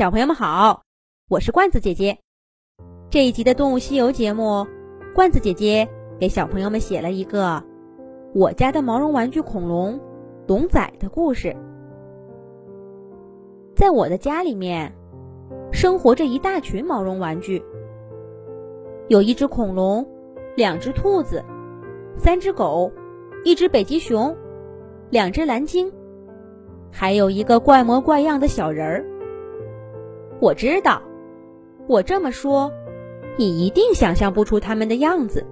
小朋友们好，我是罐子姐姐。这一集的《动物西游》节目，罐子姐姐给小朋友们写了一个我家的毛绒玩具恐龙龙仔的故事。在我的家里面，生活着一大群毛绒玩具，有一只恐龙，两只兔子，三只狗，一只北极熊，两只蓝鲸，还有一个怪模怪样的小人儿。我知道，我这么说，你一定想象不出他们的样子。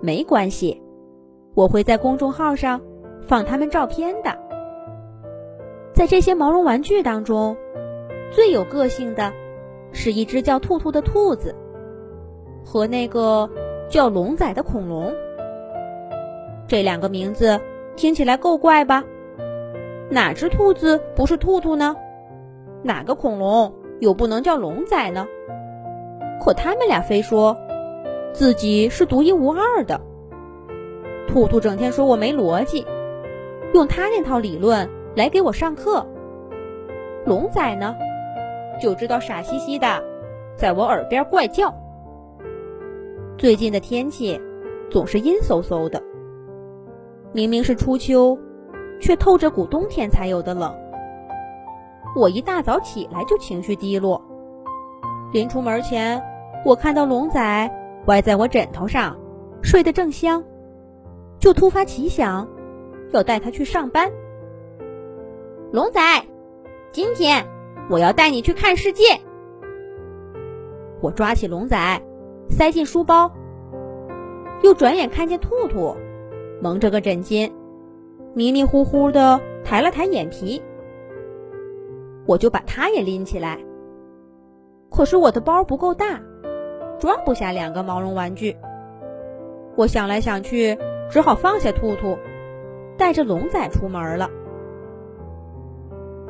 没关系，我会在公众号上放他们照片的。在这些毛绒玩具当中，最有个性的是一只叫兔兔的兔子，和那个叫龙仔的恐龙。这两个名字听起来够怪吧？哪只兔子不是兔兔呢？哪个恐龙又不能叫龙仔呢？可他们俩非说自己是独一无二的。兔兔整天说我没逻辑，用他那套理论来给我上课。龙仔呢，就知道傻兮兮的在我耳边怪叫。最近的天气总是阴飕飕的，明明是初秋，却透着股冬天才有的冷。我一大早起来就情绪低落，临出门前，我看到龙仔歪在我枕头上，睡得正香，就突发奇想，要带他去上班。龙仔，今天我要带你去看世界。我抓起龙仔，塞进书包，又转眼看见兔兔，蒙着个枕巾，迷迷糊糊的抬了抬眼皮。我就把它也拎起来，可是我的包不够大，装不下两个毛绒玩具。我想来想去，只好放下兔兔，带着龙仔出门了。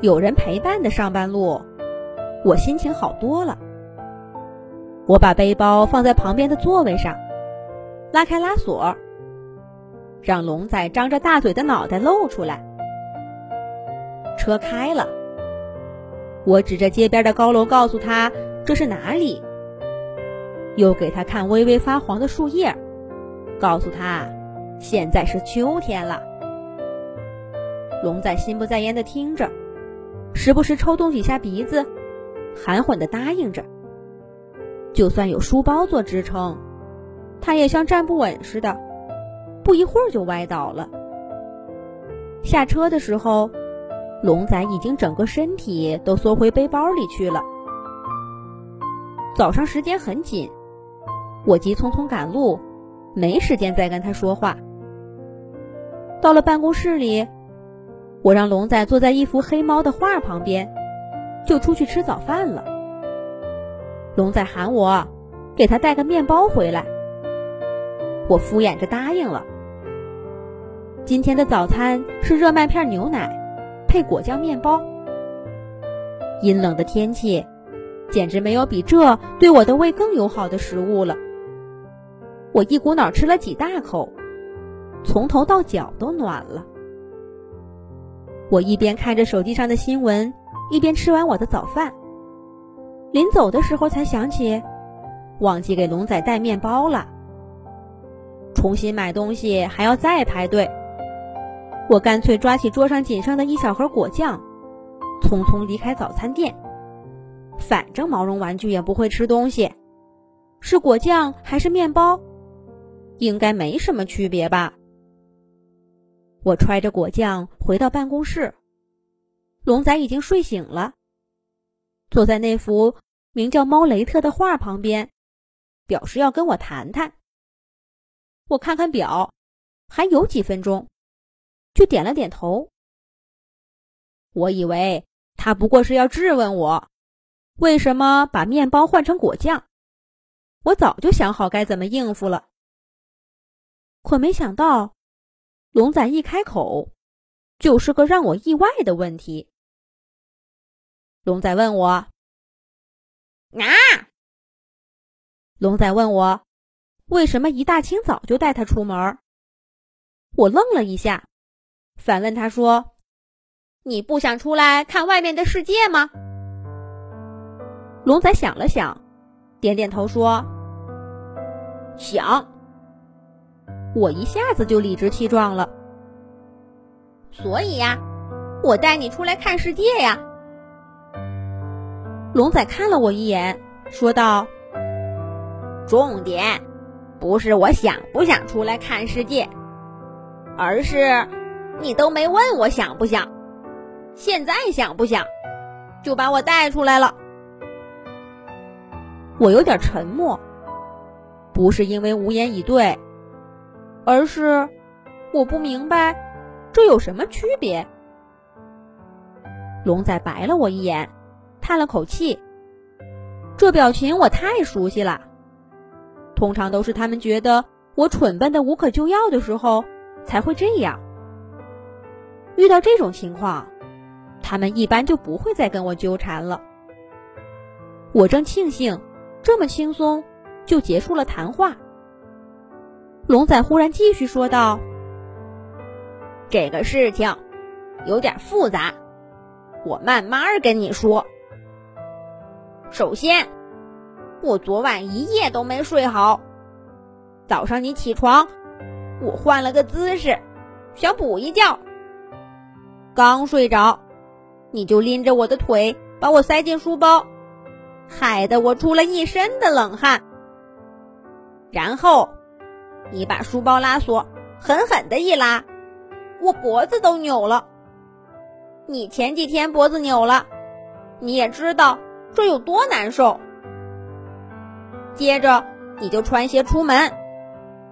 有人陪伴的上班路，我心情好多了。我把背包放在旁边的座位上，拉开拉锁，让龙仔张着大嘴的脑袋露出来。车开了。我指着街边的高楼，告诉他这是哪里。又给他看微微发黄的树叶，告诉他现在是秋天了。龙仔心不在焉地听着，时不时抽动几下鼻子，含混地答应着。就算有书包做支撑，他也像站不稳似的，不一会儿就歪倒了。下车的时候。龙仔已经整个身体都缩回背包里去了。早上时间很紧，我急匆匆赶路，没时间再跟他说话。到了办公室里，我让龙仔坐在一幅黑猫的画旁边，就出去吃早饭了。龙仔喊我给他带个面包回来，我敷衍着答应了。今天的早餐是热麦片牛奶。配果酱面包。阴冷的天气，简直没有比这对我的胃更友好的食物了。我一股脑吃了几大口，从头到脚都暖了。我一边看着手机上的新闻，一边吃完我的早饭。临走的时候才想起，忘记给龙仔带面包了。重新买东西还要再排队。我干脆抓起桌上仅剩的一小盒果酱，匆匆离开早餐店。反正毛绒玩具也不会吃东西，是果酱还是面包，应该没什么区别吧。我揣着果酱回到办公室，龙仔已经睡醒了，坐在那幅名叫猫雷特的画旁边，表示要跟我谈谈。我看看表，还有几分钟。就点了点头。我以为他不过是要质问我，为什么把面包换成果酱。我早就想好该怎么应付了。可没想到，龙仔一开口，就是个让我意外的问题。龙仔问我：“啊？”龙仔问我，为什么一大清早就带他出门？我愣了一下。反问他说：“你不想出来看外面的世界吗？”龙仔想了想，点点头说：“想。”我一下子就理直气壮了。所以呀，我带你出来看世界呀。龙仔看了我一眼，说道：“重点不是我想不想出来看世界，而是你都没问我想不想，现在想不想，就把我带出来了。”我有点沉默，不是因为无言以对，而是我不明白这有什么区别。龙仔白了我一眼，叹了口气。这表情我太熟悉了，通常都是他们觉得我蠢笨的无可救药的时候才会这样。遇到这种情况，他们一般就不会再跟我纠缠了。我正庆幸。这么轻松就结束了谈话。龙仔忽然继续说道：“这个事情有点复杂，我慢慢跟你说。首先，我昨晚一夜都没睡好。早上你起床，我换了个姿势，想补一觉。刚睡着，你就拎着我的腿把我塞进书包。”害得我出了一身的冷汗，然后你把书包拉锁狠狠的一拉，我脖子都扭了。你前几天脖子扭了，你也知道这有多难受。接着你就穿鞋出门，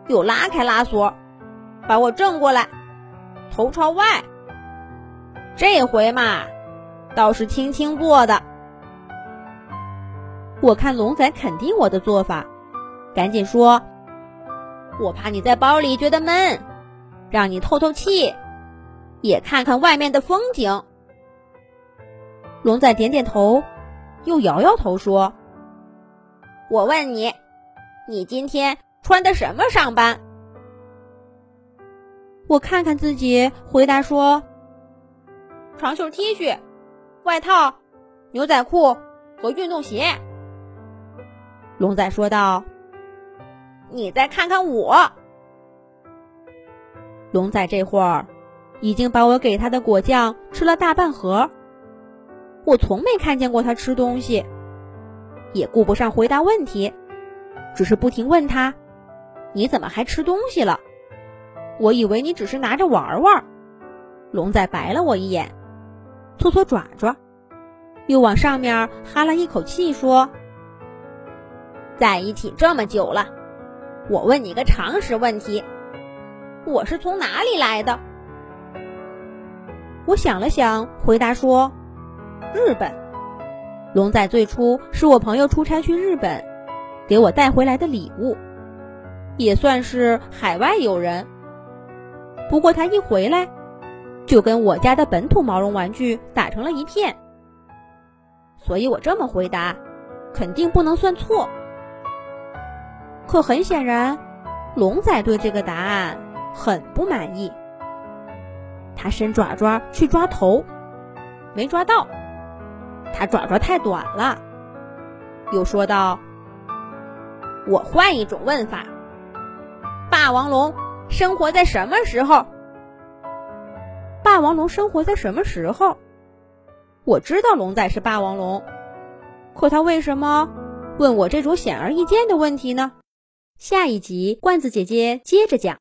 又拉开拉锁，把我正过来，头朝外。这回嘛，倒是轻轻做的。我看龙仔肯定我的做法，赶紧说：“我怕你在包里觉得闷，让你透透气，也看看外面的风景。”龙仔点点头，又摇摇头说：“我问你，你今天穿的什么上班？”我看看自己，回答说：“长袖 T 恤、外套、牛仔裤和运动鞋。”龙仔说道：“你再看看我。”龙仔这会儿已经把我给他的果酱吃了大半盒。我从没看见过他吃东西，也顾不上回答问题，只是不停问他：“你怎么还吃东西了？”我以为你只是拿着玩玩。龙仔白了我一眼，搓搓爪爪，又往上面哈了一口气，说。在一起这么久了，我问你个常识问题：我是从哪里来的？我想了想，回答说：“日本。”龙仔最初是我朋友出差去日本，给我带回来的礼物，也算是海外友人。不过他一回来，就跟我家的本土毛绒玩具打成了一片，所以我这么回答，肯定不能算错。可很显然，龙仔对这个答案很不满意。他伸爪爪去抓头，没抓到，他爪爪太短了。又说道：“我换一种问法，霸王龙生活在什么时候？霸王龙生活在什么时候？我知道龙仔是霸王龙，可他为什么问我这种显而易见的问题呢？”下一集，罐子姐姐接着讲。